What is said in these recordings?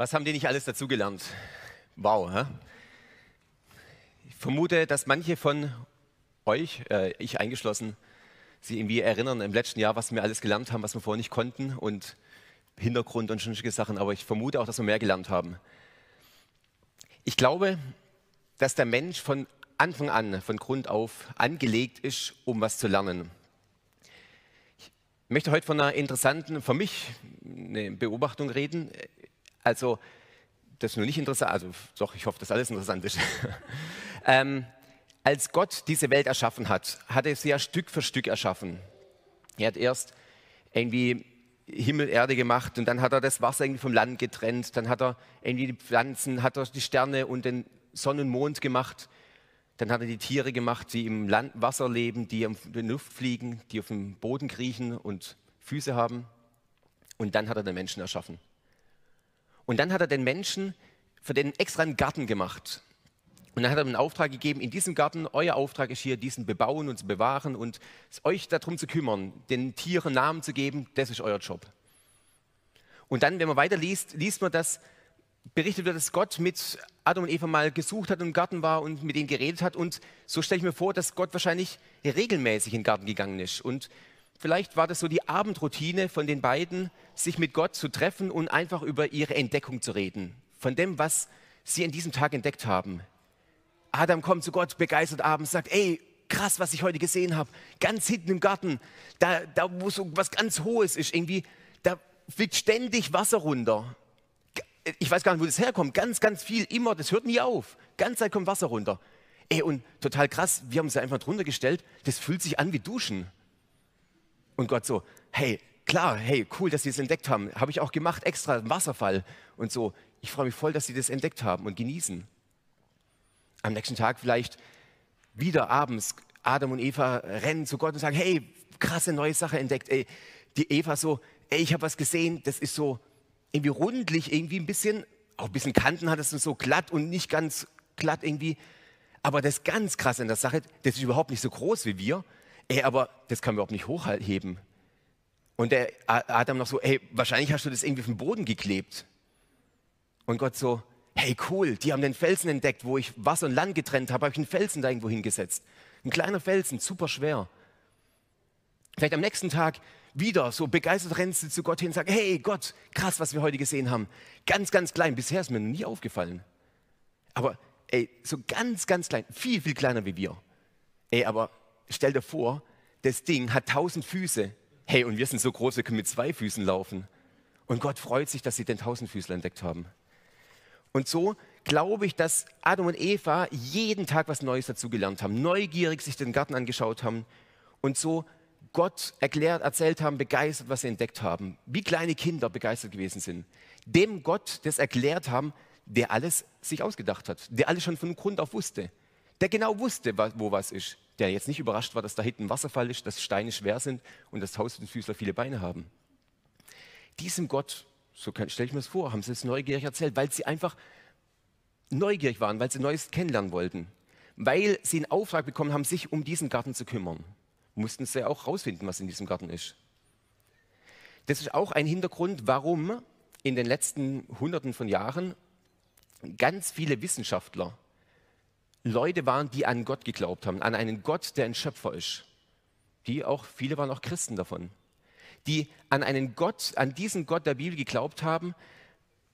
Was haben die nicht alles dazugelernt? Wow. Hä? Ich vermute, dass manche von euch, äh, ich eingeschlossen, sich irgendwie erinnern im letzten Jahr, was wir alles gelernt haben, was wir vorher nicht konnten und Hintergrund und solche Sachen. Aber ich vermute auch, dass wir mehr gelernt haben. Ich glaube, dass der Mensch von Anfang an, von Grund auf angelegt ist, um was zu lernen. Ich möchte heute von einer interessanten, für mich eine Beobachtung reden. Also, das ist nur nicht interessant, also doch, ich hoffe, dass alles interessant ist. ähm, als Gott diese Welt erschaffen hat, hat er sie ja Stück für Stück erschaffen. Er hat erst irgendwie Himmel, Erde gemacht und dann hat er das Wasser irgendwie vom Land getrennt, dann hat er irgendwie die Pflanzen, hat er die Sterne und den Sonne und Mond gemacht, dann hat er die Tiere gemacht, die im Land, Wasser leben, die in der Luft fliegen, die auf dem Boden kriechen und Füße haben und dann hat er den Menschen erschaffen. Und dann hat er den Menschen für den extra einen Garten gemacht. Und dann hat er einen Auftrag gegeben, in diesem Garten, euer Auftrag ist hier, diesen bebauen und zu bewahren und euch darum zu kümmern, den Tieren Namen zu geben, das ist euer Job. Und dann, wenn man weiterliest, liest man, dass berichtet wird, dass Gott mit Adam und Eva mal gesucht hat und im Garten war und mit ihnen geredet hat. Und so stelle ich mir vor, dass Gott wahrscheinlich regelmäßig in den Garten gegangen ist. Und Vielleicht war das so die Abendroutine von den beiden, sich mit Gott zu treffen und einfach über ihre Entdeckung zu reden. Von dem, was sie an diesem Tag entdeckt haben. Adam kommt zu Gott begeistert abends, sagt, ey, krass, was ich heute gesehen habe. Ganz hinten im Garten, da, da wo so was ganz Hohes ist, irgendwie, da fliegt ständig Wasser runter. Ich weiß gar nicht, wo das herkommt. Ganz, ganz viel, immer, das hört nie auf. Ganz Zeit kommt Wasser runter. Ey, und total krass, wir haben es einfach drunter gestellt, das fühlt sich an wie Duschen. Und Gott so, hey, klar, hey, cool, dass Sie es entdeckt haben. Habe ich auch gemacht, extra einen Wasserfall und so. Ich freue mich voll, dass Sie das entdeckt haben und genießen. Am nächsten Tag vielleicht wieder abends Adam und Eva rennen zu Gott und sagen, hey, krasse neue Sache entdeckt. Ey, die Eva so, ey, ich habe was gesehen, das ist so irgendwie rundlich, irgendwie ein bisschen, auch ein bisschen Kanten hat es so glatt und nicht ganz glatt irgendwie. Aber das ganz krasse in der Sache, das ist überhaupt nicht so groß wie wir. Ey, aber das kann man überhaupt nicht hochheben. Und der Adam noch so, hey, wahrscheinlich hast du das irgendwie auf den Boden geklebt. Und Gott so, hey, cool, die haben den Felsen entdeckt, wo ich Wasser und Land getrennt habe, habe ich einen Felsen da irgendwo hingesetzt. Ein kleiner Felsen, super schwer. Vielleicht am nächsten Tag wieder so begeistert rennst du zu Gott hin und sagst, hey Gott, krass, was wir heute gesehen haben. Ganz, ganz klein, bisher ist mir noch nie aufgefallen. Aber ey, so ganz, ganz klein, viel, viel kleiner wie wir. Ey, aber stell dir vor, das Ding hat tausend Füße. Hey, und wir sind so groß, wir können mit zwei Füßen laufen. Und Gott freut sich, dass sie den Tausendfüßler entdeckt haben. Und so glaube ich, dass Adam und Eva jeden Tag was Neues dazugelernt haben, neugierig sich den Garten angeschaut haben und so Gott erklärt, erzählt haben, begeistert, was sie entdeckt haben, wie kleine Kinder begeistert gewesen sind. Dem Gott das erklärt haben, der alles sich ausgedacht hat, der alles schon von Grund auf wusste, der genau wusste, wo was ist, der jetzt nicht überrascht war, dass da hinten ein Wasserfall ist, dass Steine schwer sind und dass Tausendfüßler viele Beine haben. Diesem Gott, so stelle ich mir das vor, haben sie es neugierig erzählt, weil sie einfach neugierig waren, weil sie Neues kennenlernen wollten, weil sie einen Auftrag bekommen haben, sich um diesen Garten zu kümmern. Mussten sie auch herausfinden, was in diesem Garten ist. Das ist auch ein Hintergrund, warum in den letzten Hunderten von Jahren ganz viele Wissenschaftler Leute waren, die an Gott geglaubt haben, an einen Gott, der ein Schöpfer ist. Die auch, viele waren auch Christen davon. Die an einen Gott, an diesen Gott der Bibel geglaubt haben,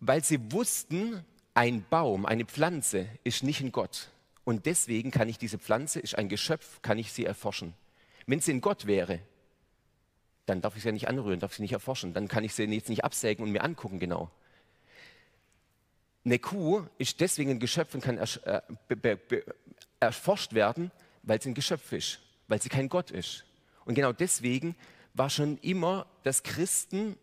weil sie wussten, ein Baum, eine Pflanze ist nicht ein Gott. Und deswegen kann ich diese Pflanze, ist ein Geschöpf, kann ich sie erforschen. Wenn sie ein Gott wäre, dann darf ich sie ja nicht anrühren, darf ich sie nicht erforschen. Dann kann ich sie jetzt nicht absägen und mir angucken genau. Eine Kuh ist deswegen ein Geschöpf und kann äh, erforscht werden, weil sie ein Geschöpf ist, weil sie kein Gott ist. Und genau deswegen war schon immer, dass Christen,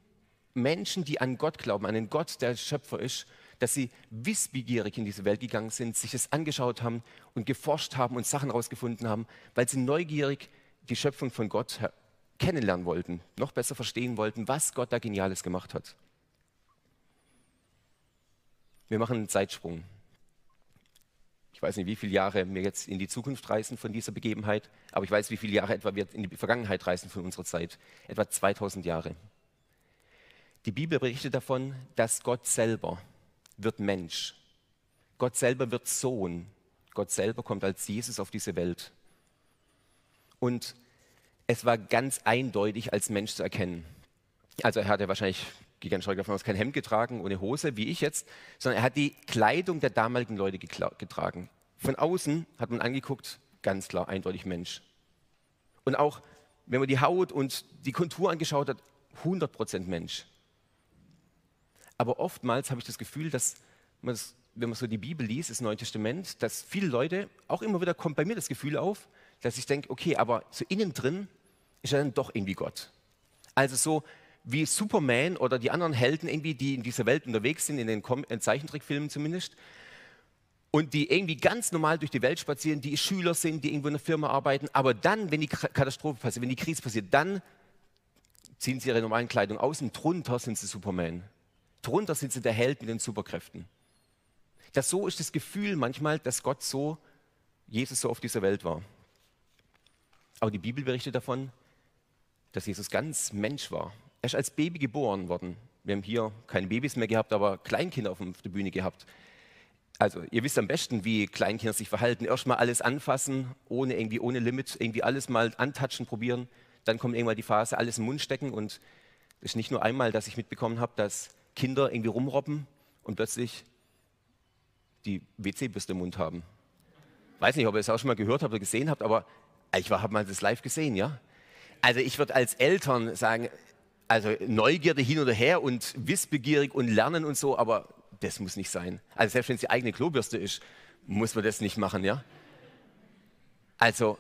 Menschen, die an Gott glauben, an einen Gott, der Schöpfer ist, dass sie wissbegierig in diese Welt gegangen sind, sich es angeschaut haben und geforscht haben und Sachen herausgefunden haben, weil sie neugierig die Schöpfung von Gott kennenlernen wollten, noch besser verstehen wollten, was Gott da Geniales gemacht hat. Wir machen einen Zeitsprung. Ich weiß nicht, wie viele Jahre wir jetzt in die Zukunft reisen von dieser Begebenheit, aber ich weiß, wie viele Jahre etwa wir in die Vergangenheit reisen von unserer Zeit. Etwa 2000 Jahre. Die Bibel berichtet davon, dass Gott selber wird Mensch. Gott selber wird Sohn. Gott selber kommt als Jesus auf diese Welt. Und es war ganz eindeutig als Mensch zu erkennen. Also er hatte wahrscheinlich, gehe ganz stark davon aus, kein Hemd getragen, ohne Hose, wie ich jetzt, sondern er hat die Kleidung der damaligen Leute getragen. Von außen hat man angeguckt, ganz klar, eindeutig Mensch. Und auch, wenn man die Haut und die Kontur angeschaut hat, 100% Mensch. Aber oftmals habe ich das Gefühl, dass man das, wenn man so die Bibel liest, das Neue Testament, dass viele Leute, auch immer wieder kommt bei mir das Gefühl auf, dass ich denke, okay, aber so innen drin ist er dann doch irgendwie Gott. Also so wie Superman oder die anderen Helden irgendwie, die in dieser Welt unterwegs sind, in den Zeichentrickfilmen zumindest, und die irgendwie ganz normal durch die Welt spazieren, die Schüler sind, die irgendwo in einer Firma arbeiten, aber dann, wenn die Katastrophe passiert, wenn die Krise passiert, dann ziehen sie ihre normalen Kleidung aus und drunter sind sie Superman. Drunter sind sie der Held mit den Superkräften. Das so ist das Gefühl manchmal, dass Gott so, Jesus so auf dieser Welt war. Aber die Bibel berichtet davon, dass Jesus ganz Mensch war. Er ist als Baby geboren worden. Wir haben hier keine Babys mehr gehabt, aber Kleinkinder auf der Bühne gehabt also ihr wisst am besten, wie Kleinkinder sich verhalten. Erstmal alles anfassen, ohne irgendwie ohne Limit, irgendwie alles mal antatschen, probieren. Dann kommt irgendwann die Phase, alles im Mund stecken. Und es ist nicht nur einmal, dass ich mitbekommen habe, dass Kinder irgendwie rumrobben und plötzlich die WC-Bürste im Mund haben. Weiß nicht, ob ihr es auch schon mal gehört habt oder gesehen habt, aber ich habe mal das live gesehen, ja. Also ich würde als Eltern sagen, also Neugierde hin oder her und wissbegierig und lernen und so, aber das muss nicht sein. Also selbst wenn es die eigene Klobürste ist, muss man das nicht machen, ja? Also,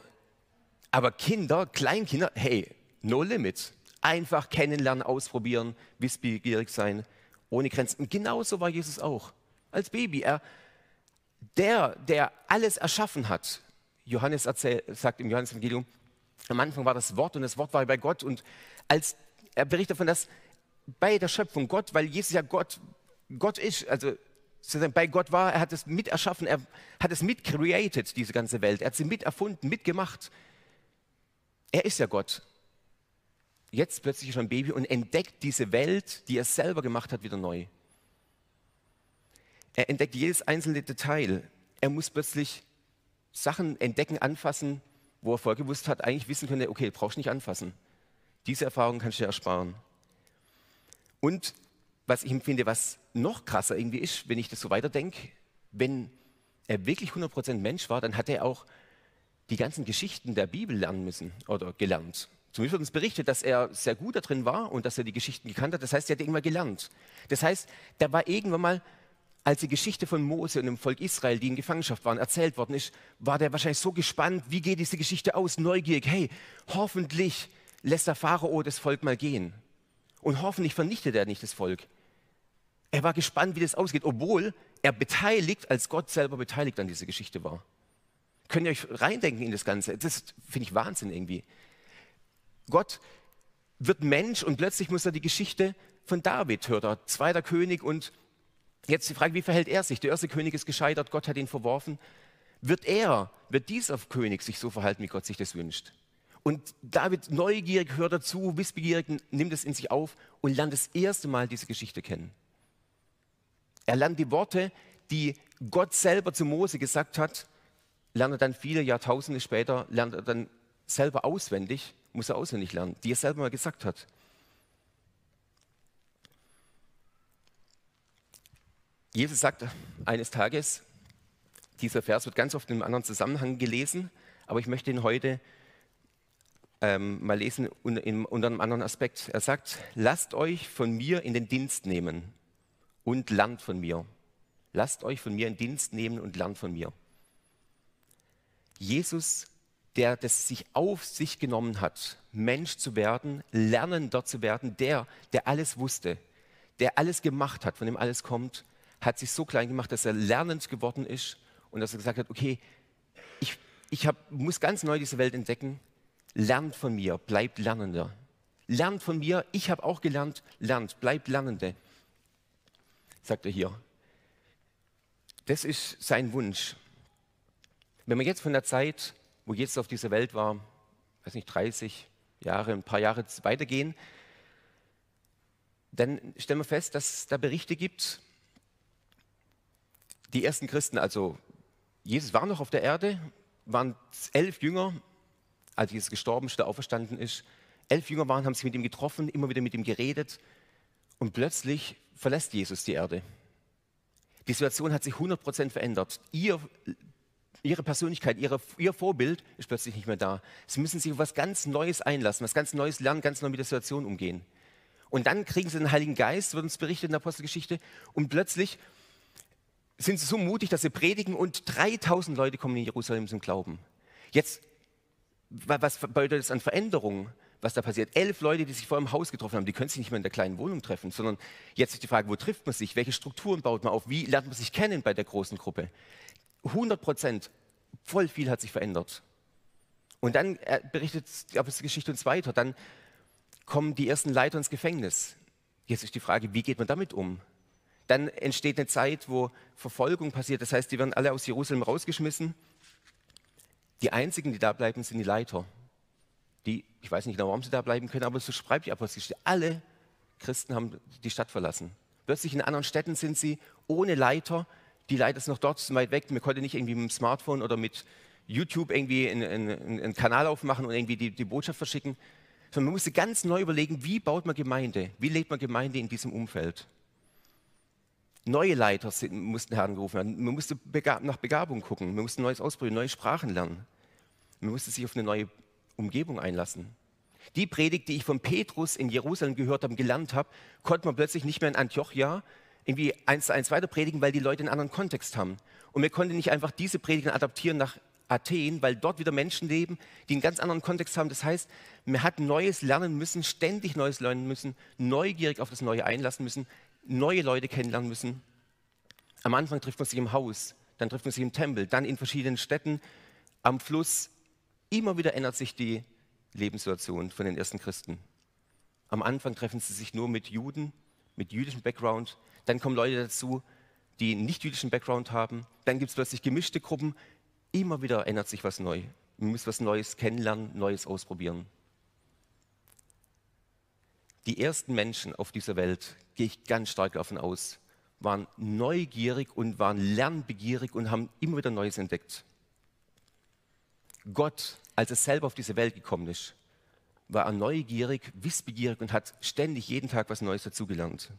aber Kinder, Kleinkinder, hey, no limits. Einfach kennenlernen, ausprobieren, wissbegierig sein, ohne Grenzen. Und genauso war Jesus auch. Als Baby. Er, der, der alles erschaffen hat, Johannes erzählt, sagt im Johannes-Evangelium, am Anfang war das Wort und das Wort war bei Gott. Und als er berichtet davon, dass bei der Schöpfung Gott, weil Jesus ja Gott Gott ist, also bei Gott war, er hat es mit erschaffen, er hat es mit created, diese ganze Welt. Er hat sie mit erfunden, mitgemacht. Er ist ja Gott. Jetzt plötzlich ist er ein Baby und entdeckt diese Welt, die er selber gemacht hat, wieder neu. Er entdeckt jedes einzelne Detail. Er muss plötzlich Sachen entdecken, anfassen, wo er vorher gewusst hat, eigentlich wissen könnte, okay, brauchst nicht anfassen. Diese Erfahrung kannst du dir ersparen. Und was ich empfinde, was noch krasser irgendwie ist, wenn ich das so weiterdenke, wenn er wirklich 100% Mensch war, dann hat er auch die ganzen Geschichten der Bibel lernen müssen oder gelernt. Zumindest wird uns berichtet, dass er sehr gut da drin war und dass er die Geschichten gekannt hat. Das heißt, er hat irgendwann gelernt. Das heißt, da war irgendwann mal, als die Geschichte von Mose und dem Volk Israel, die in Gefangenschaft waren, erzählt worden ist, war der wahrscheinlich so gespannt, wie geht diese Geschichte aus, neugierig. Hey, hoffentlich lässt der Pharao das Volk mal gehen. Und hoffentlich vernichtet er nicht das Volk. Er war gespannt, wie das ausgeht, obwohl er beteiligt, als Gott selber beteiligt an dieser Geschichte war. Könnt ihr euch reindenken in das Ganze? Das finde ich Wahnsinn irgendwie. Gott wird Mensch und plötzlich muss er die Geschichte von David hören, zweiter König und jetzt die Frage, wie verhält er sich? Der erste König ist gescheitert, Gott hat ihn verworfen. Wird er, wird dieser König sich so verhalten, wie Gott sich das wünscht? Und David neugierig hört dazu, wissbegierig nimmt es in sich auf und lernt das erste Mal diese Geschichte kennen. Er lernt die Worte, die Gott selber zu Mose gesagt hat, lernt er dann viele Jahrtausende später, lernt er dann selber auswendig, muss er auswendig lernen, die er selber mal gesagt hat. Jesus sagt eines Tages, dieser Vers wird ganz oft in einem anderen Zusammenhang gelesen, aber ich möchte ihn heute ähm, mal lesen unter, einem anderen Aspekt. Er sagt, lasst euch von mir in den Dienst nehmen und lernt von mir. Lasst euch von mir in Dienst nehmen und lernt von mir. Jesus, der das sich auf sich genommen hat, Mensch zu werden, lernender zu werden, der, der alles wusste, der alles gemacht hat, von dem alles kommt, hat sich so klein gemacht, dass er lernend geworden ist und dass er gesagt hat, okay, ich, ich hab, muss ganz neu diese Welt entdecken, lernt von mir, bleibt Lernender. Lernt von mir, ich habe auch gelernt, lernt, bleibt Lernende, sagt er hier. Das ist sein Wunsch. Wenn man jetzt von der Zeit, wo Jesus auf dieser Welt war, weiß nicht, 30 Jahre, ein paar Jahre weitergehen, dann stellen wir fest, dass es da Berichte gibt, die ersten Christen, also Jesus war noch auf der Erde, waren elf Jünger, als Jesus gestorben ist, auferstanden ist. Elf Jünger waren, haben sich mit ihm getroffen, immer wieder mit ihm geredet. Und plötzlich verlässt Jesus die Erde. Die Situation hat sich 100% verändert. Ihr, ihre Persönlichkeit, ihre, ihr Vorbild ist plötzlich nicht mehr da. Sie müssen sich auf was ganz Neues einlassen, was ganz Neues lernen, ganz neu mit der Situation umgehen. Und dann kriegen sie den Heiligen Geist, wird uns berichtet in der Apostelgeschichte, und plötzlich sind sie so mutig, dass sie predigen und 3000 Leute kommen in Jerusalem zum Glauben. Jetzt, was bedeutet das an Veränderungen, was da passiert? Elf Leute, die sich vor einem Haus getroffen haben, die können sich nicht mehr in der kleinen Wohnung treffen, sondern jetzt ist die Frage, wo trifft man sich? Welche Strukturen baut man auf? Wie lernt man sich kennen bei der großen Gruppe? 100 Prozent, voll viel hat sich verändert. Und dann äh, berichtet die Geschichte uns weiter. Dann kommen die ersten Leiter ins Gefängnis. Jetzt ist die Frage, wie geht man damit um? Dann entsteht eine Zeit, wo Verfolgung passiert. Das heißt, die werden alle aus Jerusalem rausgeschmissen. Die einzigen, die da bleiben, sind die Leiter. Die, ich weiß nicht genau, warum sie da bleiben können, aber so schreibt die Apostelgeschichte. Alle Christen haben die Stadt verlassen. Plötzlich in anderen Städten sind sie ohne Leiter. Die Leiter sind noch dort, sind weit weg. Man konnte nicht irgendwie mit dem Smartphone oder mit YouTube irgendwie einen, einen, einen Kanal aufmachen und irgendwie die, die Botschaft verschicken. Sondern man musste ganz neu überlegen, wie baut man Gemeinde? Wie lebt man Gemeinde in diesem Umfeld? Neue Leiter sind, mussten herangerufen werden. Man musste nach Begabung gucken. Man musste Neues ausprobieren, neue Sprachen lernen. Man musste sich auf eine neue Umgebung einlassen. Die Predigt, die ich von Petrus in Jerusalem gehört habe gelernt habe, konnte man plötzlich nicht mehr in Antiochia irgendwie eins zu eins weiter predigen, weil die Leute einen anderen Kontext haben. Und wir konnten nicht einfach diese Predigen adaptieren nach Athen, weil dort wieder Menschen leben, die einen ganz anderen Kontext haben. Das heißt, man hat Neues lernen müssen, ständig Neues lernen müssen, neugierig auf das Neue einlassen müssen, neue Leute kennenlernen müssen. Am Anfang trifft man sich im Haus, dann trifft man sich im Tempel, dann in verschiedenen Städten, am Fluss. Immer wieder ändert sich die Lebenssituation von den ersten Christen. Am Anfang treffen sie sich nur mit Juden, mit jüdischem Background. Dann kommen Leute dazu, die nicht jüdischen Background haben. Dann gibt es plötzlich gemischte Gruppen. Immer wieder ändert sich was neu. Man muss was Neues kennenlernen, Neues ausprobieren. Die ersten Menschen auf dieser Welt, gehe ich ganz stark davon aus, waren neugierig und waren lernbegierig und haben immer wieder Neues entdeckt. Gott, als er selber auf diese Welt gekommen ist, war er neugierig, wissbegierig und hat ständig jeden Tag was Neues dazugelernt.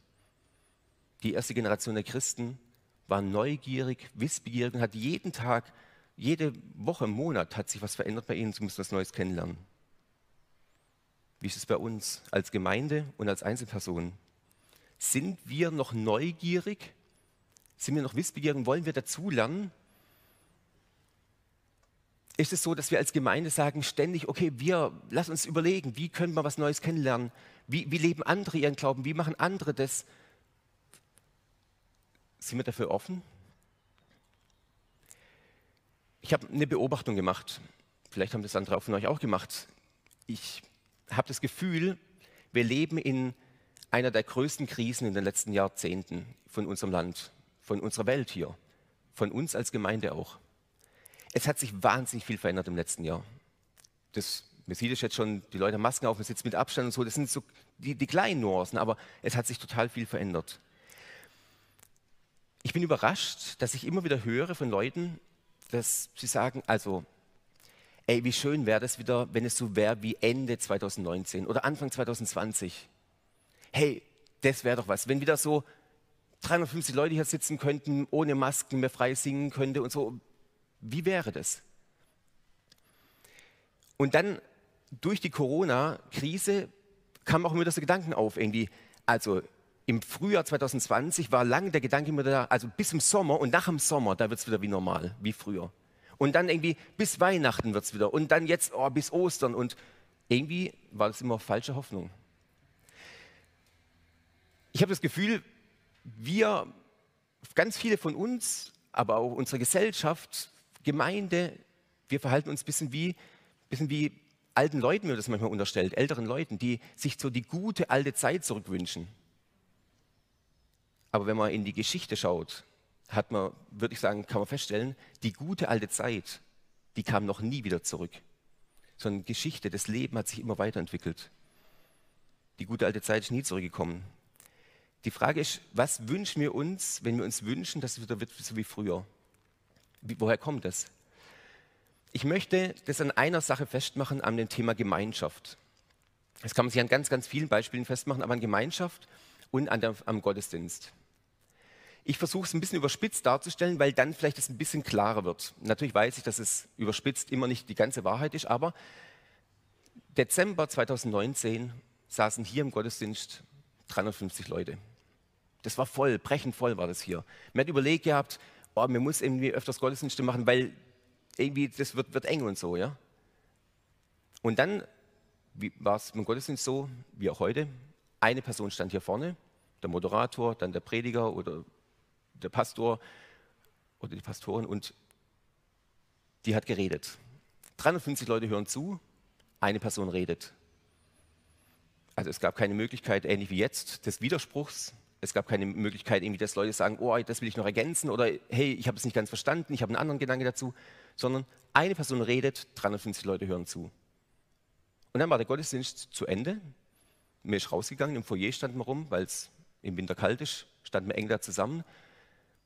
Die erste Generation der Christen war neugierig, wissbegierig und hat jeden Tag, jede Woche, Monat hat sich was verändert bei ihnen, sie mussten was Neues kennenlernen. Wie ist es bei uns als Gemeinde und als Einzelpersonen? Sind wir noch neugierig? Sind wir noch wissbegierig wollen wir dazulernen? Ist es so, dass wir als Gemeinde sagen ständig, okay, wir, lass uns überlegen, wie können wir was Neues kennenlernen? Wie, wie leben andere ihren Glauben? Wie machen andere das? Sind wir dafür offen? Ich habe eine Beobachtung gemacht. Vielleicht haben das andere von euch auch gemacht. Ich habe das Gefühl, wir leben in einer der größten Krisen in den letzten Jahrzehnten von unserem Land, von unserer Welt hier, von uns als Gemeinde auch. Es hat sich wahnsinnig viel verändert im letzten Jahr. Das, man sieht es jetzt schon, die Leute haben Masken auf, man sitzt mit Abstand und so, das sind so die, die kleinen Nuancen, aber es hat sich total viel verändert. Ich bin überrascht, dass ich immer wieder höre von Leuten, dass sie sagen, also ey, wie schön wäre das wieder, wenn es so wäre wie Ende 2019 oder Anfang 2020. Hey, das wäre doch was, wenn wieder so 350 Leute hier sitzen könnten, ohne Masken mehr frei singen könnte und so. Wie wäre das? Und dann durch die Corona-Krise kam auch immer das Gedanken auf, irgendwie, also im Frühjahr 2020 war lange der Gedanke immer da, also bis im Sommer und nach dem Sommer, da wird es wieder wie normal, wie früher. Und dann irgendwie bis Weihnachten wird es wieder. Und dann jetzt oh, bis Ostern. Und irgendwie war das immer falsche Hoffnung. Ich habe das Gefühl, wir, ganz viele von uns, aber auch unsere Gesellschaft, Gemeinde, wir verhalten uns ein bisschen wie, bisschen wie alten Leuten, mir das manchmal unterstellt, älteren Leuten, die sich so die gute alte Zeit zurückwünschen. Aber wenn man in die Geschichte schaut, hat man, würde ich sagen, kann man feststellen, die gute alte Zeit, die kam noch nie wieder zurück. Sondern Geschichte, das Leben hat sich immer weiterentwickelt. Die gute alte Zeit ist nie zurückgekommen. Die Frage ist, was wünschen wir uns, wenn wir uns wünschen, dass es wieder wird so wie früher? Wie, woher kommt das? Ich möchte das an einer Sache festmachen, an dem Thema Gemeinschaft. Das kann man sich an ganz, ganz vielen Beispielen festmachen, aber an Gemeinschaft und an der, am Gottesdienst. Ich versuche es ein bisschen überspitzt darzustellen, weil dann vielleicht es ein bisschen klarer wird. Natürlich weiß ich, dass es überspitzt immer nicht die ganze Wahrheit ist, aber Dezember 2019 saßen hier im Gottesdienst 350 Leute. Das war voll, brechend voll war das hier. Man hat überlegt gehabt, oh, man muss irgendwie öfters Gottesdienste machen, weil irgendwie das wird, wird eng und so, ja. Und dann war es im Gottesdienst so, wie auch heute, eine Person stand hier vorne, der Moderator, dann der Prediger oder der Pastor oder die Pastorin und die hat geredet. 350 Leute hören zu, eine Person redet. Also es gab keine Möglichkeit, ähnlich wie jetzt, des Widerspruchs. Es gab keine Möglichkeit, irgendwie, dass Leute sagen, oh, das will ich noch ergänzen oder hey, ich habe es nicht ganz verstanden, ich habe einen anderen Gedanke dazu, sondern eine Person redet, 350 Leute hören zu. Und dann war der Gottesdienst zu Ende. Mir ist rausgegangen, im Foyer standen wir rum, weil es im Winter kalt ist, standen wir eng da zusammen.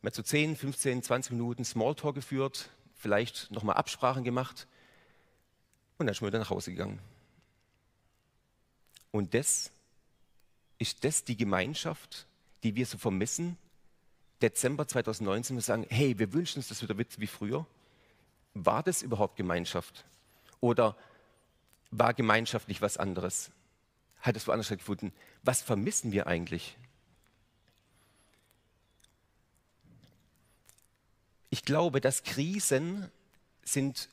Wir haben so 10, 15, 20 Minuten Smalltalk geführt, vielleicht nochmal Absprachen gemacht und dann sind wir wieder nach Hause gegangen. Und das ist das die Gemeinschaft, die wir so vermissen. Dezember 2019, wir sagen, hey, wir wünschen uns das wieder wie früher. War das überhaupt Gemeinschaft? Oder war Gemeinschaft nicht was anderes? Hat es woanders stattgefunden? Was vermissen wir eigentlich? Ich glaube, dass Krisen sind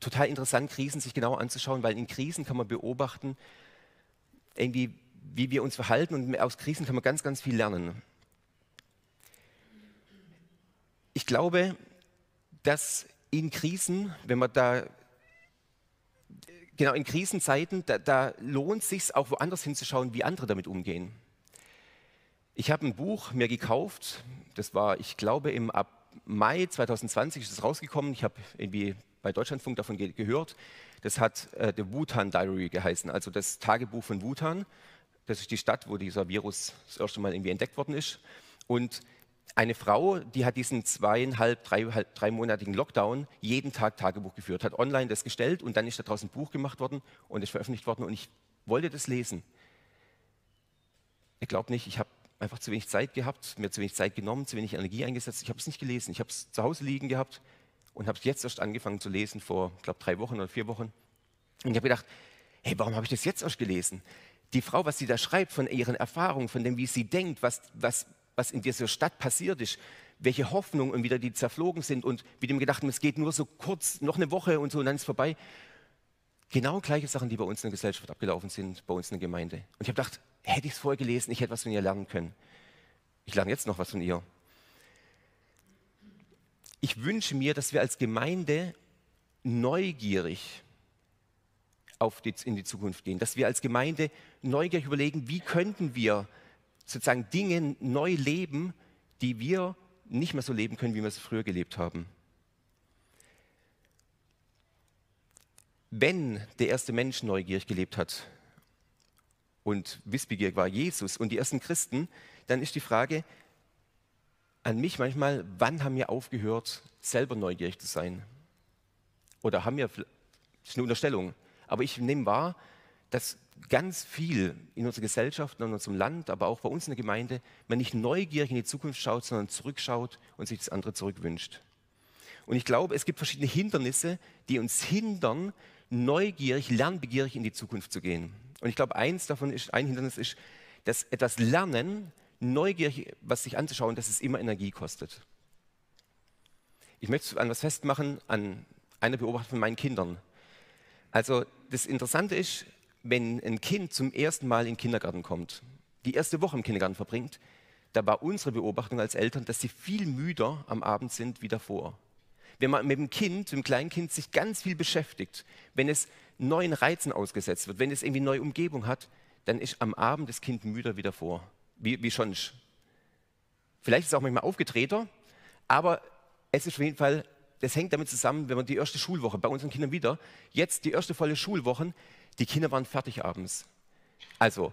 total interessant, Krisen sich genau anzuschauen, weil in Krisen kann man beobachten, irgendwie, wie wir uns verhalten und aus Krisen kann man ganz, ganz viel lernen. Ich glaube, dass in Krisen, wenn man da, genau in Krisenzeiten, da, da lohnt es sich auch woanders hinzuschauen, wie andere damit umgehen. Ich habe ein Buch mir gekauft, das war, ich glaube, im Mai 2020 ist es rausgekommen. Ich habe irgendwie bei Deutschlandfunk davon ge gehört. Das hat äh, The Wutan Diary geheißen, also das Tagebuch von Wutan. Das ist die Stadt, wo dieser Virus das erste Mal irgendwie entdeckt worden ist. Und eine Frau, die hat diesen zweieinhalb, drei, dreimonatigen Lockdown jeden Tag Tagebuch geführt, hat online das gestellt und dann ist daraus ein Buch gemacht worden und ist veröffentlicht worden und ich wollte das lesen. Ich glaube nicht, ich habe einfach zu wenig Zeit gehabt, mir zu wenig Zeit genommen, zu wenig Energie eingesetzt. Ich habe es nicht gelesen. Ich habe es zu Hause liegen gehabt, und habe es jetzt erst angefangen zu lesen, vor, ich glaube, drei Wochen oder vier Wochen. Und ich habe gedacht, hey, warum habe ich das jetzt erst gelesen? Die Frau, was sie da schreibt von ihren Erfahrungen, von dem, wie sie denkt, was, was, was in dieser Stadt passiert ist, welche Hoffnungen und wieder die zerflogen sind und wie dem gedacht, es geht nur so kurz, noch eine Woche und so und dann ist es vorbei. Genau gleiche Sachen, die bei uns in der Gesellschaft abgelaufen sind, bei uns in der Gemeinde. Und ich habe gedacht, hätte ich es vorher gelesen, ich hätte was von ihr lernen können. Ich lerne jetzt noch was von ihr ich wünsche mir, dass wir als Gemeinde neugierig auf die, in die Zukunft gehen, dass wir als Gemeinde neugierig überlegen, wie könnten wir sozusagen Dinge neu leben, die wir nicht mehr so leben können, wie wir es früher gelebt haben. Wenn der erste Mensch neugierig gelebt hat und wissbegierig war Jesus und die ersten Christen, dann ist die Frage, an mich manchmal, wann haben wir aufgehört, selber neugierig zu sein? Oder haben wir, das ist eine Unterstellung, aber ich nehme wahr, dass ganz viel in unserer Gesellschaft, in unserem Land, aber auch bei uns in der Gemeinde, man nicht neugierig in die Zukunft schaut, sondern zurückschaut und sich das andere zurückwünscht. Und ich glaube, es gibt verschiedene Hindernisse, die uns hindern, neugierig, lernbegierig in die Zukunft zu gehen. Und ich glaube, eins davon ist, ein Hindernis ist, dass etwas Lernen neugierig, was sich anzuschauen, dass es immer Energie kostet. Ich möchte an was festmachen, an einer Beobachtung von meinen Kindern. Also das Interessante ist, wenn ein Kind zum ersten Mal in den Kindergarten kommt, die erste Woche im Kindergarten verbringt, da war unsere Beobachtung als Eltern, dass sie viel müder am Abend sind wie davor. Wenn man mit dem Kind, mit dem kleinen Kind sich ganz viel beschäftigt, wenn es neuen Reizen ausgesetzt wird, wenn es irgendwie neue Umgebung hat, dann ist am Abend das Kind müder wie davor wie, wie schon. Vielleicht ist es auch manchmal aufgetreter, aber es ist auf jeden Fall, das hängt damit zusammen, wenn man die erste Schulwoche, bei unseren Kindern wieder, jetzt die erste volle Schulwoche, die Kinder waren fertig abends. Also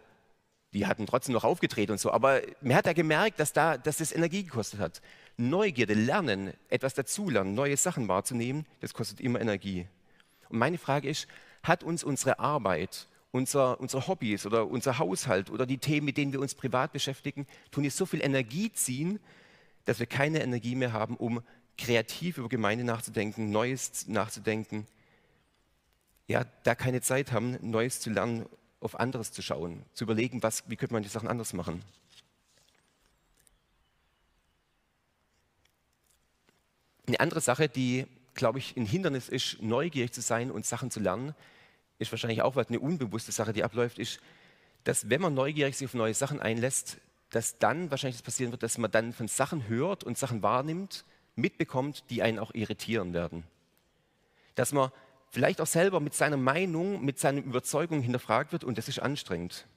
die hatten trotzdem noch aufgedreht und so, aber man hat ja gemerkt, dass, da, dass das Energie gekostet hat. Neugierde, Lernen, etwas dazulernen, neue Sachen wahrzunehmen, das kostet immer Energie. Und meine Frage ist, hat uns unsere Arbeit, unser, unsere Hobbys oder unser Haushalt oder die Themen, mit denen wir uns privat beschäftigen, tun jetzt so viel Energie ziehen, dass wir keine Energie mehr haben, um kreativ über Gemeinde nachzudenken, Neues nachzudenken. Ja, da keine Zeit haben, Neues zu lernen, auf anderes zu schauen, zu überlegen, was, wie könnte man die Sachen anders machen. Eine andere Sache, die, glaube ich, ein Hindernis ist, neugierig zu sein und Sachen zu lernen, ist wahrscheinlich auch eine unbewusste Sache, die abläuft, ist, dass wenn man neugierig sich auf neue Sachen einlässt, dass dann wahrscheinlich das passieren wird, dass man dann von Sachen hört und Sachen wahrnimmt, mitbekommt, die einen auch irritieren werden. Dass man vielleicht auch selber mit seiner Meinung, mit seiner Überzeugung hinterfragt wird und das ist anstrengend.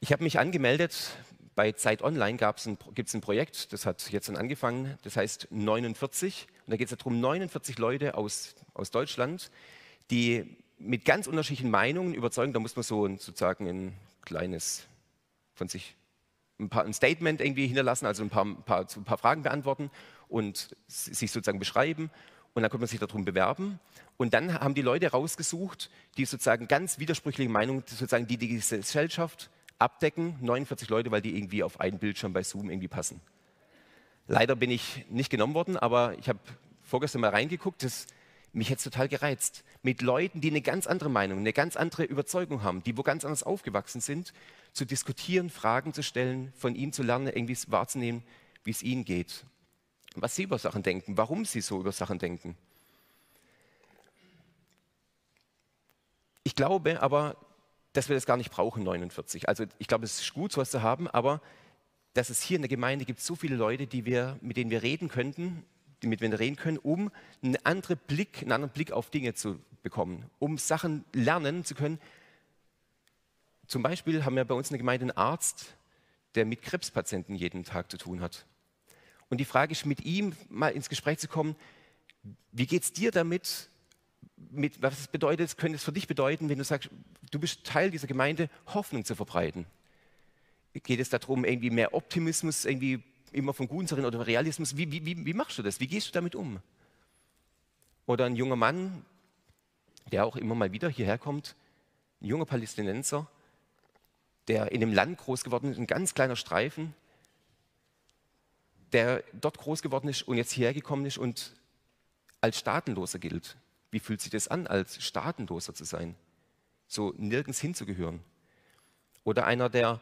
Ich habe mich angemeldet, bei Zeit Online ein, gibt es ein Projekt, das hat jetzt dann angefangen, das heißt 49 und da geht es darum, 49 Leute aus, aus Deutschland, die mit ganz unterschiedlichen Meinungen überzeugen, da muss man so sozusagen ein kleines von sich ein, paar, ein Statement irgendwie hinterlassen, also ein paar, ein, paar, ein paar Fragen beantworten und sich sozusagen beschreiben und dann konnte man sich darum bewerben. Und dann haben die Leute rausgesucht, die sozusagen ganz widersprüchliche Meinungen, sozusagen die die Gesellschaft abdecken, 49 Leute, weil die irgendwie auf einen Bildschirm bei Zoom irgendwie passen. Leider bin ich nicht genommen worden, aber ich habe vorgestern mal reingeguckt, das, mich hätte es total gereizt. Mit Leuten, die eine ganz andere Meinung, eine ganz andere Überzeugung haben, die wo ganz anders aufgewachsen sind, zu diskutieren, Fragen zu stellen, von ihnen zu lernen, irgendwie wahrzunehmen, wie es ihnen geht, was sie über Sachen denken, warum sie so über Sachen denken. Ich glaube aber, dass wir das gar nicht brauchen, 49. Also ich glaube, es ist gut, sowas zu haben, aber dass es hier in der Gemeinde gibt so viele Leute, die wir, mit denen wir reden könnten, mit denen wir reden können, um einen anderen Blick, einen anderen Blick auf Dinge zu bekommen, um Sachen lernen zu können. Zum Beispiel haben wir bei uns in der Gemeinde einen Arzt, der mit Krebspatienten jeden Tag zu tun hat. Und die Frage ist, mit ihm mal ins Gespräch zu kommen, wie geht es dir damit? Mit, was bedeutet, könnte es für dich bedeuten, wenn du sagst, du bist Teil dieser Gemeinde, Hoffnung zu verbreiten? Geht es darum, irgendwie mehr Optimismus, irgendwie immer von Guten zu oder Realismus? Wie, wie, wie, wie machst du das? Wie gehst du damit um? Oder ein junger Mann, der auch immer mal wieder hierher kommt, ein junger Palästinenser, der in einem Land groß geworden ist, ein ganz kleiner Streifen, der dort groß geworden ist und jetzt hierher gekommen ist und als Staatenloser gilt. Wie fühlt sich das an, als Staatenloser zu sein? So nirgends hinzugehören. Oder einer, der,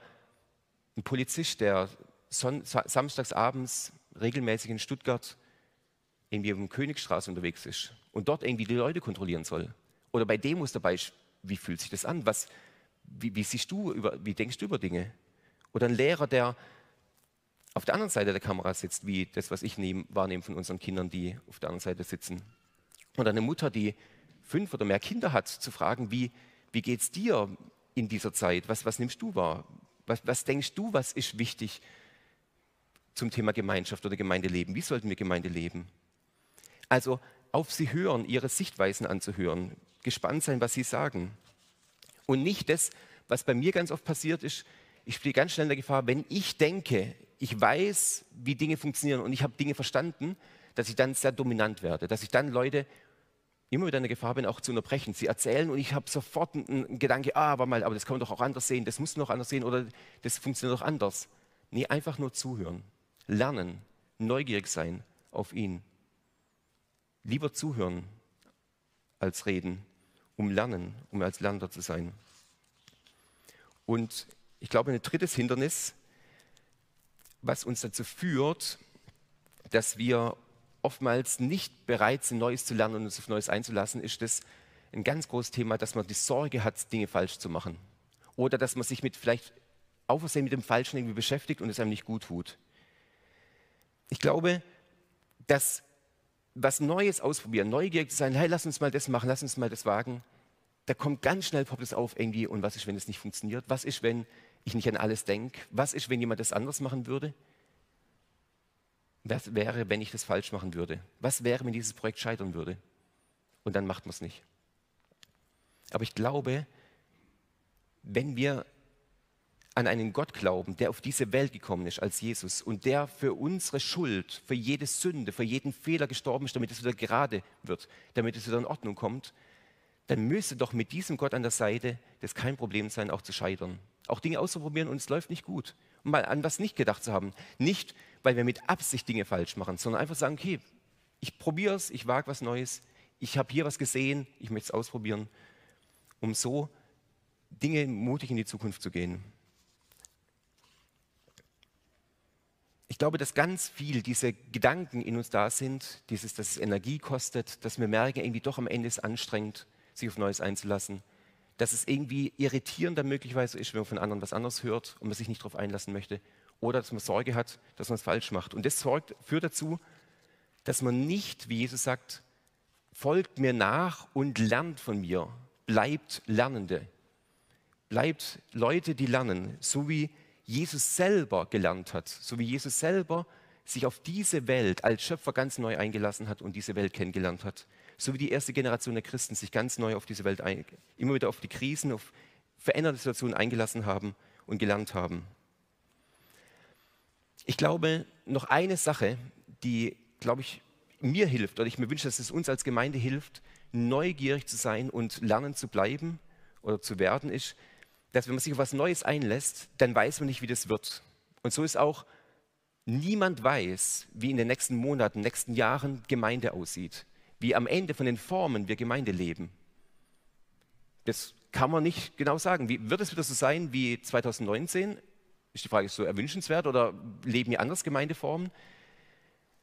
ein Polizist, der son, samstags regelmäßig in Stuttgart irgendwie auf der Königstraße unterwegs ist und dort irgendwie die Leute kontrollieren soll. Oder bei Demos dabei ist, wie fühlt sich das an? Was, wie, wie siehst du über, wie denkst du über Dinge? Oder ein Lehrer, der auf der anderen Seite der Kamera sitzt, wie das, was ich nehm, wahrnehme von unseren Kindern, die auf der anderen Seite sitzen. Oder eine Mutter, die fünf oder mehr Kinder hat, zu fragen, wie, wie geht es dir in dieser Zeit? Was, was nimmst du wahr? Was, was denkst du, was ist wichtig zum Thema Gemeinschaft oder Gemeindeleben? Wie sollten wir Gemeinde leben? Also auf sie hören, ihre Sichtweisen anzuhören, gespannt sein, was sie sagen. Und nicht das, was bei mir ganz oft passiert ist, ich stehe ganz schnell in der Gefahr, wenn ich denke, ich weiß, wie Dinge funktionieren und ich habe Dinge verstanden, dass ich dann sehr dominant werde, dass ich dann Leute immer wieder in der Gefahr bin, auch zu unterbrechen. Sie erzählen und ich habe sofort einen Gedanke, ah, aber mal, aber das kann man doch auch anders sehen, das muss man doch anders sehen oder das funktioniert doch anders. Nee, einfach nur zuhören, lernen, neugierig sein auf ihn. Lieber zuhören als reden, um lernen, um als Lerner zu sein. Und ich glaube, ein drittes Hindernis was uns dazu führt, dass wir oftmals nicht bereit sind, Neues zu lernen und uns auf Neues einzulassen, ist das ein ganz großes Thema, dass man die Sorge hat, Dinge falsch zu machen. Oder dass man sich mit vielleicht auf Versehen mit dem Falschen irgendwie beschäftigt und es einem nicht gut tut. Ich glaube, dass was Neues ausprobieren, neugierig zu sein, hey, lass uns mal das machen, lass uns mal das wagen, da kommt ganz schnell poppt auf irgendwie und was ist, wenn es nicht funktioniert? Was ist, wenn ich nicht an alles denke. Was ist, wenn jemand das anders machen würde? Was wäre, wenn ich das falsch machen würde? Was wäre, wenn dieses Projekt scheitern würde? Und dann macht man es nicht. Aber ich glaube, wenn wir an einen Gott glauben, der auf diese Welt gekommen ist als Jesus und der für unsere Schuld, für jede Sünde, für jeden Fehler gestorben ist, damit es wieder gerade wird, damit es wieder in Ordnung kommt, dann müsste doch mit diesem Gott an der Seite das kein Problem sein, auch zu scheitern. Auch Dinge auszuprobieren und es läuft nicht gut. Und mal an was nicht gedacht zu haben. Nicht, weil wir mit Absicht Dinge falsch machen, sondern einfach sagen, okay, ich probiere es, ich wage was Neues, ich habe hier was gesehen, ich möchte es ausprobieren, um so Dinge mutig in die Zukunft zu gehen. Ich glaube, dass ganz viel diese Gedanken in uns da sind, dieses, dass es Energie kostet, dass wir merken, irgendwie doch am Ende ist es anstrengend, sich auf Neues einzulassen, dass es irgendwie irritierender möglicherweise ist, wenn man von anderen was anderes hört und man sich nicht darauf einlassen möchte, oder dass man Sorge hat, dass man es falsch macht. Und das sorgt, führt dazu, dass man nicht, wie Jesus sagt, folgt mir nach und lernt von mir, bleibt Lernende, bleibt Leute, die lernen, so wie Jesus selber gelernt hat, so wie Jesus selber sich auf diese Welt als Schöpfer ganz neu eingelassen hat und diese Welt kennengelernt hat. So wie die erste Generation der Christen sich ganz neu auf diese Welt, ein, immer wieder auf die Krisen, auf veränderte Situationen eingelassen haben und gelernt haben. Ich glaube, noch eine Sache, die, glaube ich, mir hilft, oder ich mir wünsche, dass es uns als Gemeinde hilft, neugierig zu sein und lernen zu bleiben oder zu werden, ist, dass wenn man sich auf was Neues einlässt, dann weiß man nicht, wie das wird. Und so ist auch, niemand weiß, wie in den nächsten Monaten, nächsten Jahren Gemeinde aussieht, wie am Ende von den Formen wir Gemeinde leben. Das kann man nicht genau sagen. Wie, wird es wieder so sein wie 2019? Ist die Frage, so erwünschenswert oder leben wir anders Gemeindeformen?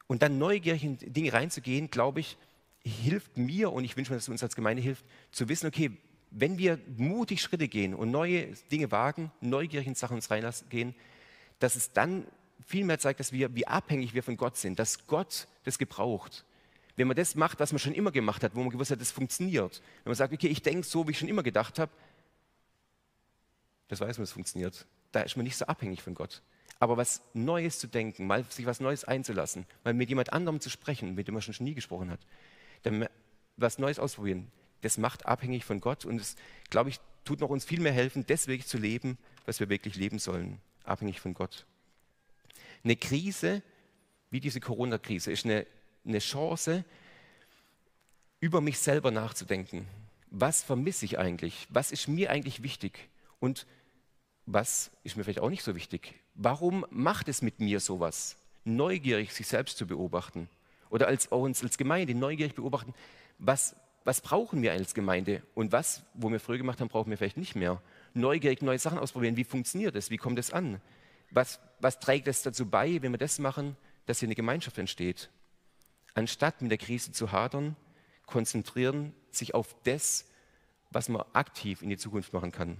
Und dann neugierig in Dinge reinzugehen, glaube ich, hilft mir und ich wünsche mir, dass es uns als Gemeinde hilft, zu wissen, okay, wenn wir mutig Schritte gehen und neue Dinge wagen, neugierig in Sachen uns reingehen, dass es dann viel mehr zeigt, dass wir, wie abhängig wir von Gott sind, dass Gott das gebraucht. Wenn man das macht, was man schon immer gemacht hat, wo man gewusst hat, das funktioniert. Wenn man sagt, okay, ich denke so, wie ich schon immer gedacht habe, das weiß man, es funktioniert. Da ist man nicht so abhängig von Gott. Aber was Neues zu denken, mal sich was Neues einzulassen, mal mit jemand anderem zu sprechen, mit dem man schon nie gesprochen hat, dann was Neues ausprobieren, das macht abhängig von Gott und es, glaube ich, tut noch uns viel mehr helfen, deswegen zu leben, was wir wirklich leben sollen, abhängig von Gott. Eine Krise, wie diese Corona-Krise, ist eine, eine Chance, über mich selber nachzudenken. Was vermisse ich eigentlich? Was ist mir eigentlich wichtig? Und was ist mir vielleicht auch nicht so wichtig? Warum macht es mit mir sowas? Neugierig sich selbst zu beobachten oder als, uns als Gemeinde neugierig beobachten, was, was brauchen wir als Gemeinde und was, wo wir früher gemacht haben, brauchen wir vielleicht nicht mehr. Neugierig neue Sachen ausprobieren, wie funktioniert es, wie kommt es an? Was, was trägt es dazu bei, wenn wir das machen, dass hier eine Gemeinschaft entsteht? Anstatt mit der Krise zu hadern, konzentrieren sich auf das, was man aktiv in die Zukunft machen kann.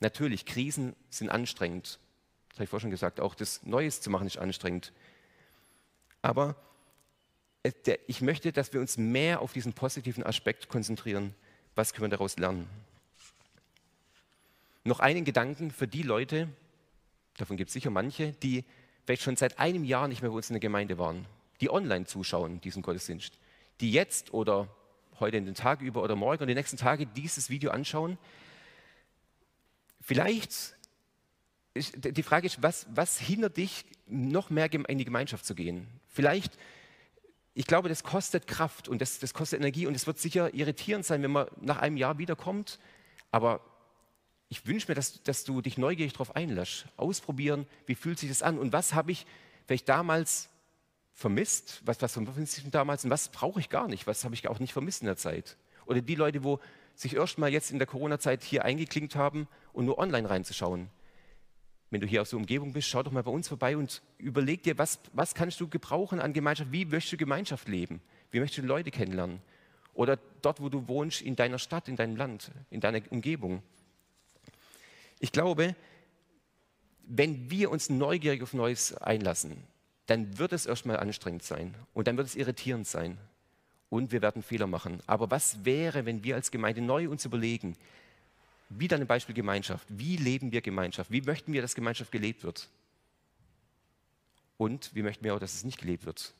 Natürlich, Krisen sind anstrengend. Das habe ich vorhin schon gesagt, auch das Neues zu machen ist anstrengend. Aber ich möchte, dass wir uns mehr auf diesen positiven Aspekt konzentrieren. Was können wir daraus lernen? Noch einen Gedanken für die Leute, davon gibt es sicher manche, die vielleicht schon seit einem Jahr nicht mehr bei uns in der Gemeinde waren, die online zuschauen, diesen Gottesdienst, die jetzt oder heute in den Tag über oder morgen oder die nächsten Tage dieses Video anschauen. Vielleicht, ist, die Frage ist, was, was hindert dich, noch mehr in die Gemeinschaft zu gehen? Vielleicht ich glaube, das kostet Kraft und das, das kostet Energie und es wird sicher irritierend sein, wenn man nach einem Jahr wiederkommt. Aber ich wünsche mir, dass, dass du dich neugierig darauf einlässt. Ausprobieren, wie fühlt sich das an und was habe ich vielleicht damals vermisst, was, was vermisst ich damals und was brauche ich gar nicht, was habe ich auch nicht vermisst in der Zeit. Oder die Leute, wo sich erst mal jetzt in der Corona-Zeit hier eingeklinkt haben und nur online reinzuschauen wenn du hier aus der Umgebung bist, schau doch mal bei uns vorbei und überleg dir, was, was kannst du gebrauchen an Gemeinschaft? Wie möchtest du Gemeinschaft leben? Wie möchtest du Leute kennenlernen? Oder dort, wo du wohnst, in deiner Stadt, in deinem Land, in deiner Umgebung. Ich glaube, wenn wir uns neugierig auf Neues einlassen, dann wird es erstmal anstrengend sein und dann wird es irritierend sein und wir werden Fehler machen. Aber was wäre, wenn wir als Gemeinde neu uns überlegen, wieder ein Beispiel Gemeinschaft. Wie leben wir Gemeinschaft? Wie möchten wir, dass Gemeinschaft gelebt wird? Und wie möchten wir auch, dass es nicht gelebt wird?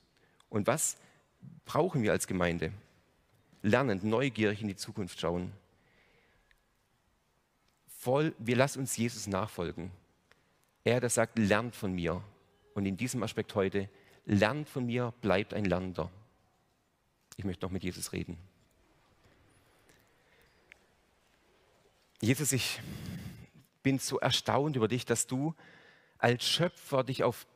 Und was brauchen wir als Gemeinde? Lernend, neugierig in die Zukunft schauen. voll, wir lassen uns Jesus nachfolgen. Er, der sagt, lernt von mir. Und in diesem Aspekt heute, lernt von mir, bleibt ein Lernender. Ich möchte noch mit Jesus reden. Jesus, ich bin so erstaunt über dich, dass du als Schöpfer dich auf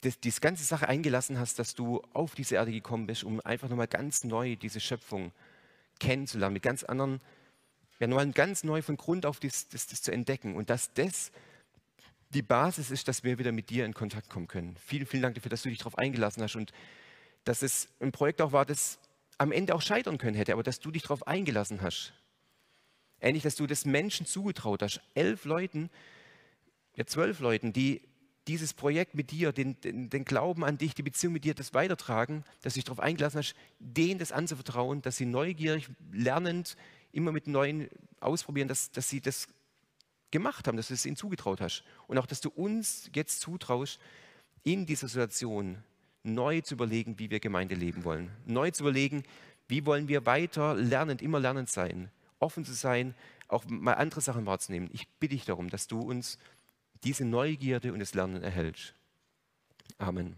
das, diese ganze Sache eingelassen hast, dass du auf diese Erde gekommen bist, um einfach nochmal ganz neu diese Schöpfung kennenzulernen, mit ganz anderen, ja nochmal ganz neu von Grund auf das, das, das zu entdecken und dass das die Basis ist, dass wir wieder mit dir in Kontakt kommen können. Vielen, vielen Dank dafür, dass du dich darauf eingelassen hast und dass es ein Projekt auch war, das am Ende auch scheitern können hätte, aber dass du dich darauf eingelassen hast. Ähnlich, dass du das Menschen zugetraut hast. Elf Leuten, ja zwölf Leuten, die dieses Projekt mit dir, den, den, den, Glauben an dich, die Beziehung mit dir, das weitertragen, dass du dich darauf eingelassen hast, denen das anzuvertrauen, dass sie neugierig, lernend, immer mit Neuen ausprobieren, dass, dass sie das gemacht haben, dass du es ihnen zugetraut hast. Und auch, dass du uns jetzt zutraust, in dieser Situation neu zu überlegen, wie wir Gemeinde leben wollen. Neu zu überlegen, wie wollen wir weiter lernend, immer lernend sein, offen zu sein, auch mal andere Sachen wahrzunehmen. Ich bitte dich darum, dass du uns diese Neugierde und das Lernen erhältst. Amen.